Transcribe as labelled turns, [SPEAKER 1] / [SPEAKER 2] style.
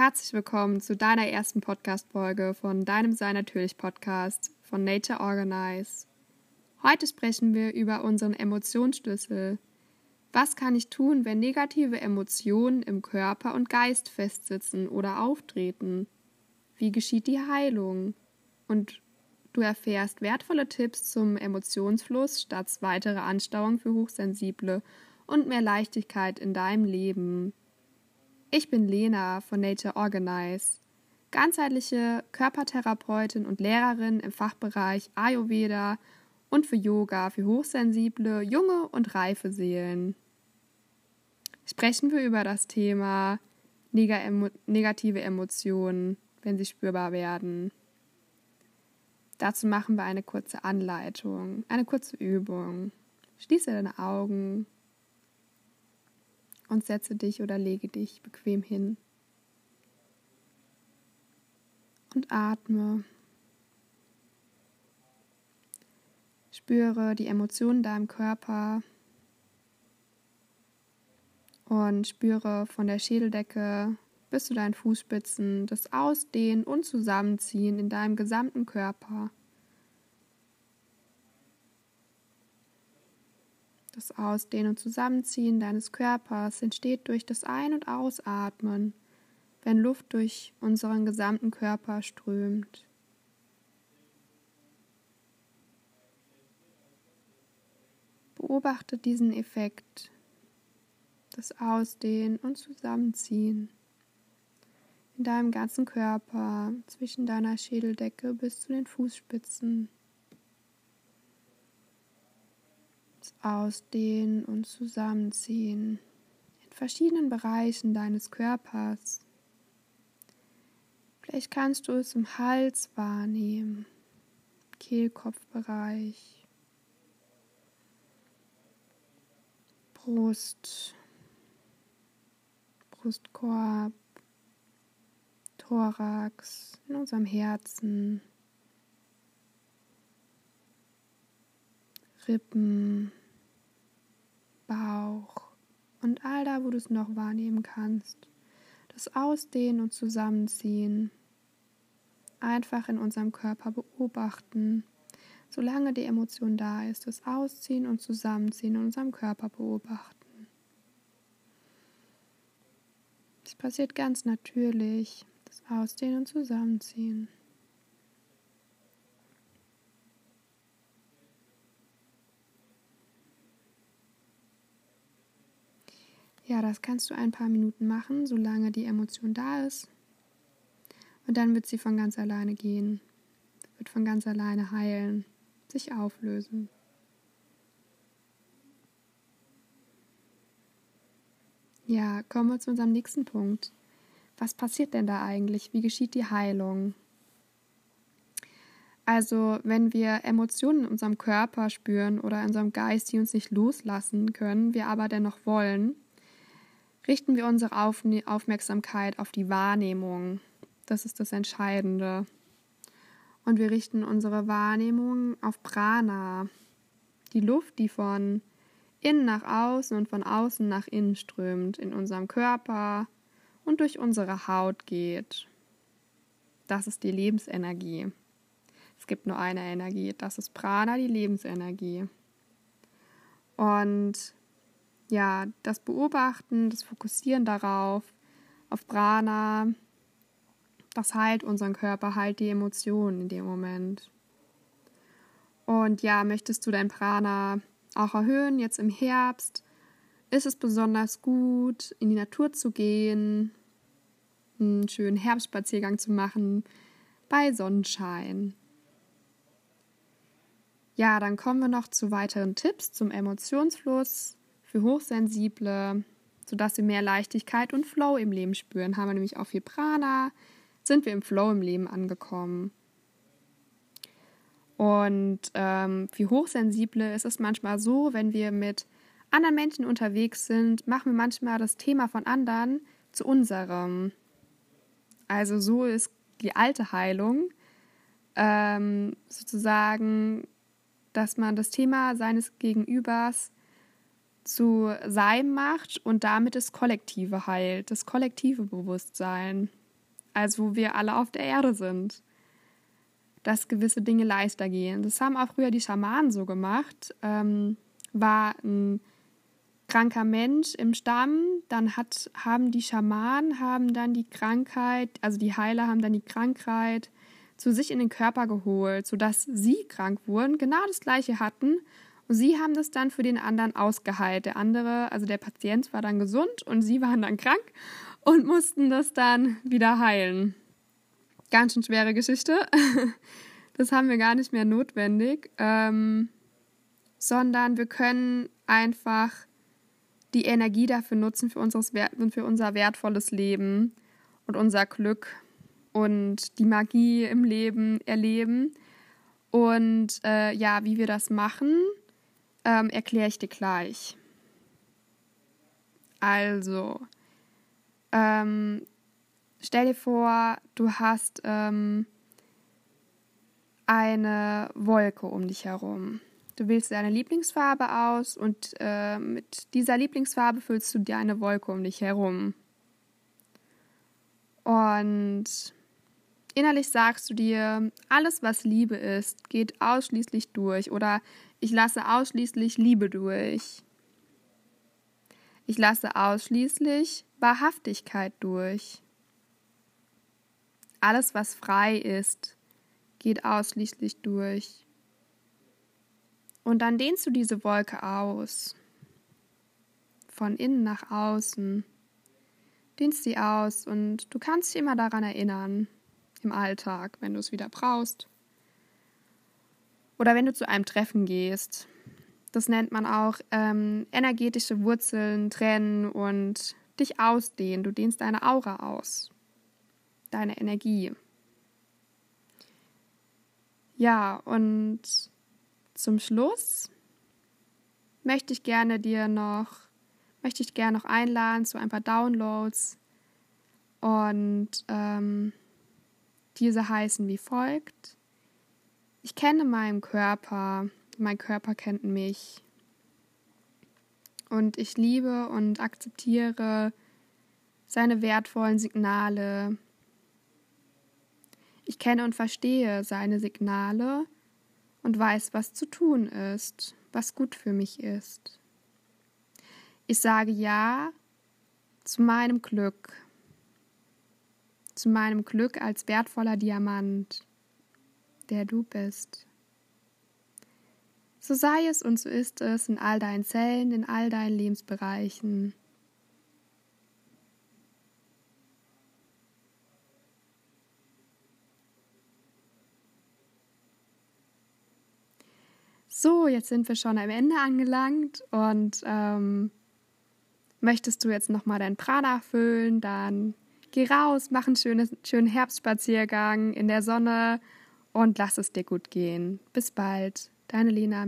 [SPEAKER 1] Herzlich willkommen zu deiner ersten Podcast-Folge von deinem Sei Natürlich Podcast von Nature Organize. Heute sprechen wir über unseren Emotionsschlüssel. Was kann ich tun, wenn negative Emotionen im Körper und Geist festsitzen oder auftreten? Wie geschieht die Heilung? Und du erfährst wertvolle Tipps zum Emotionsfluss statt weitere Anstauung für Hochsensible und mehr Leichtigkeit in deinem Leben. Ich bin Lena von Nature Organize, ganzheitliche Körpertherapeutin und Lehrerin im Fachbereich Ayurveda und für Yoga für hochsensible, junge und reife Seelen. Sprechen wir über das Thema negative Emotionen, wenn sie spürbar werden. Dazu machen wir eine kurze Anleitung, eine kurze Übung. Schließe deine Augen und setze dich oder lege dich bequem hin. Und atme. Spüre die Emotionen in deinem Körper und spüre von der Schädeldecke bis zu deinen Fußspitzen das Ausdehnen und Zusammenziehen in deinem gesamten Körper. Das Ausdehnen und Zusammenziehen deines Körpers entsteht durch das Ein- und Ausatmen, wenn Luft durch unseren gesamten Körper strömt. Beobachte diesen Effekt, das Ausdehnen und Zusammenziehen in deinem ganzen Körper, zwischen deiner Schädeldecke bis zu den Fußspitzen. Ausdehnen und Zusammenziehen in verschiedenen Bereichen deines Körpers. Vielleicht kannst du es im Hals wahrnehmen, Kehlkopfbereich, Brust, Brustkorb, Thorax, in unserem Herzen, Rippen, und all da, wo du es noch wahrnehmen kannst. Das Ausdehnen und Zusammenziehen. Einfach in unserem Körper beobachten. Solange die Emotion da ist, das Ausziehen und Zusammenziehen in unserem Körper beobachten. Es passiert ganz natürlich, das Ausdehnen und Zusammenziehen. Ja, das kannst du ein paar Minuten machen, solange die Emotion da ist. Und dann wird sie von ganz alleine gehen, wird von ganz alleine heilen, sich auflösen. Ja, kommen wir zu unserem nächsten Punkt. Was passiert denn da eigentlich? Wie geschieht die Heilung? Also, wenn wir Emotionen in unserem Körper spüren oder in unserem Geist, die uns nicht loslassen können, wir aber dennoch wollen, richten wir unsere Aufmerksamkeit auf die Wahrnehmung. Das ist das Entscheidende. Und wir richten unsere Wahrnehmung auf Prana, die Luft, die von innen nach außen und von außen nach innen strömt, in unserem Körper und durch unsere Haut geht. Das ist die Lebensenergie. Es gibt nur eine Energie, das ist Prana, die Lebensenergie. Und ja, das Beobachten, das Fokussieren darauf, auf Prana, das heilt unseren Körper, heilt die Emotionen in dem Moment. Und ja, möchtest du dein Prana auch erhöhen, jetzt im Herbst, ist es besonders gut, in die Natur zu gehen, einen schönen Herbstspaziergang zu machen bei Sonnenschein. Ja, dann kommen wir noch zu weiteren Tipps zum Emotionsfluss für Hochsensible, sodass wir mehr Leichtigkeit und Flow im Leben spüren. Haben wir nämlich auch viel Prana, sind wir im Flow im Leben angekommen. Und ähm, für Hochsensible ist es manchmal so, wenn wir mit anderen Menschen unterwegs sind, machen wir manchmal das Thema von anderen zu unserem. Also so ist die alte Heilung ähm, sozusagen, dass man das Thema seines Gegenübers zu sein macht und damit das Kollektive heilt, das kollektive Bewusstsein, also wo wir alle auf der Erde sind, dass gewisse Dinge leichter gehen. Das haben auch früher die Schamanen so gemacht. Ähm, war ein kranker Mensch im Stamm, dann hat, haben die Schamanen haben dann die Krankheit, also die Heiler haben dann die Krankheit zu sich in den Körper geholt, sodass sie krank wurden, genau das gleiche hatten. Und sie haben das dann für den anderen ausgeheilt. Der andere, also der Patient war dann gesund und sie waren dann krank und mussten das dann wieder heilen. Ganz schön schwere Geschichte. Das haben wir gar nicht mehr notwendig, ähm, sondern wir können einfach die Energie dafür nutzen, für, unseres, für unser wertvolles Leben und unser Glück und die Magie im Leben erleben. Und äh, ja, wie wir das machen, ähm, erkläre ich dir gleich. Also, ähm, stell dir vor, du hast ähm, eine Wolke um dich herum. Du wählst deine Lieblingsfarbe aus und äh, mit dieser Lieblingsfarbe füllst du dir eine Wolke um dich herum. Und innerlich sagst du dir, alles, was Liebe ist, geht ausschließlich durch oder ich lasse ausschließlich Liebe durch. Ich lasse ausschließlich Wahrhaftigkeit durch. Alles, was frei ist, geht ausschließlich durch. Und dann dehnst du diese Wolke aus. Von innen nach außen. Dehnst sie aus und du kannst dich immer daran erinnern. Im Alltag, wenn du es wieder brauchst. Oder wenn du zu einem Treffen gehst. Das nennt man auch ähm, energetische Wurzeln trennen und dich ausdehnen. Du dehnst deine Aura aus. Deine Energie. Ja, und zum Schluss möchte ich gerne dir noch, möchte ich gerne noch einladen zu ein paar Downloads. Und ähm, diese heißen wie folgt. Ich kenne meinen Körper, mein Körper kennt mich. Und ich liebe und akzeptiere seine wertvollen Signale. Ich kenne und verstehe seine Signale und weiß, was zu tun ist, was gut für mich ist. Ich sage Ja zu meinem Glück, zu meinem Glück als wertvoller Diamant, der du bist. So sei es und so ist es in all deinen Zellen, in all deinen Lebensbereichen. So, jetzt sind wir schon am Ende angelangt und ähm, möchtest du jetzt nochmal dein Prana füllen, dann geh raus, mach einen schönen, schönen Herbstspaziergang in der Sonne und lass es dir gut gehen. Bis bald, deine Lena.